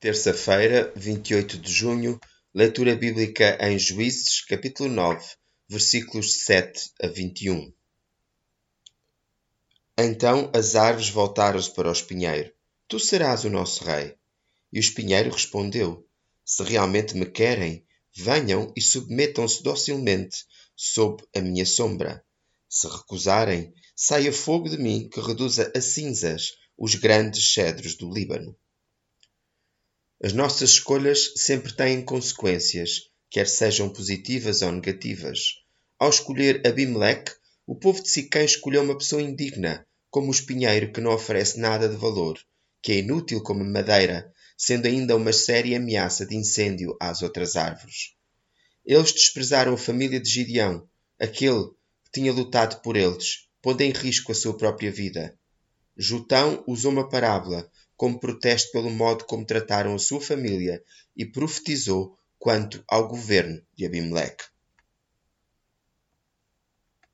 Terça-feira, 28 de junho, leitura bíblica em Juízes, capítulo 9, versículos 7 a 21. Então as árvores voltaram-se para o espinheiro: Tu serás o nosso rei. E o espinheiro respondeu: Se realmente me querem, venham e submetam-se docilmente sob a minha sombra. Se recusarem, saia fogo de mim que reduza a cinzas os grandes cedros do Líbano. As nossas escolhas sempre têm consequências, quer sejam positivas ou negativas. Ao escolher Abimeleque, o povo de Siquém escolheu uma pessoa indigna, como o espinheiro que não oferece nada de valor, que é inútil como madeira, sendo ainda uma séria ameaça de incêndio às outras árvores. Eles desprezaram a família de Gideão, aquele que tinha lutado por eles, pondo em risco a sua própria vida. Jutão usou uma parábola como protesto pelo modo como trataram a sua família e profetizou quanto ao governo de Abimeleque.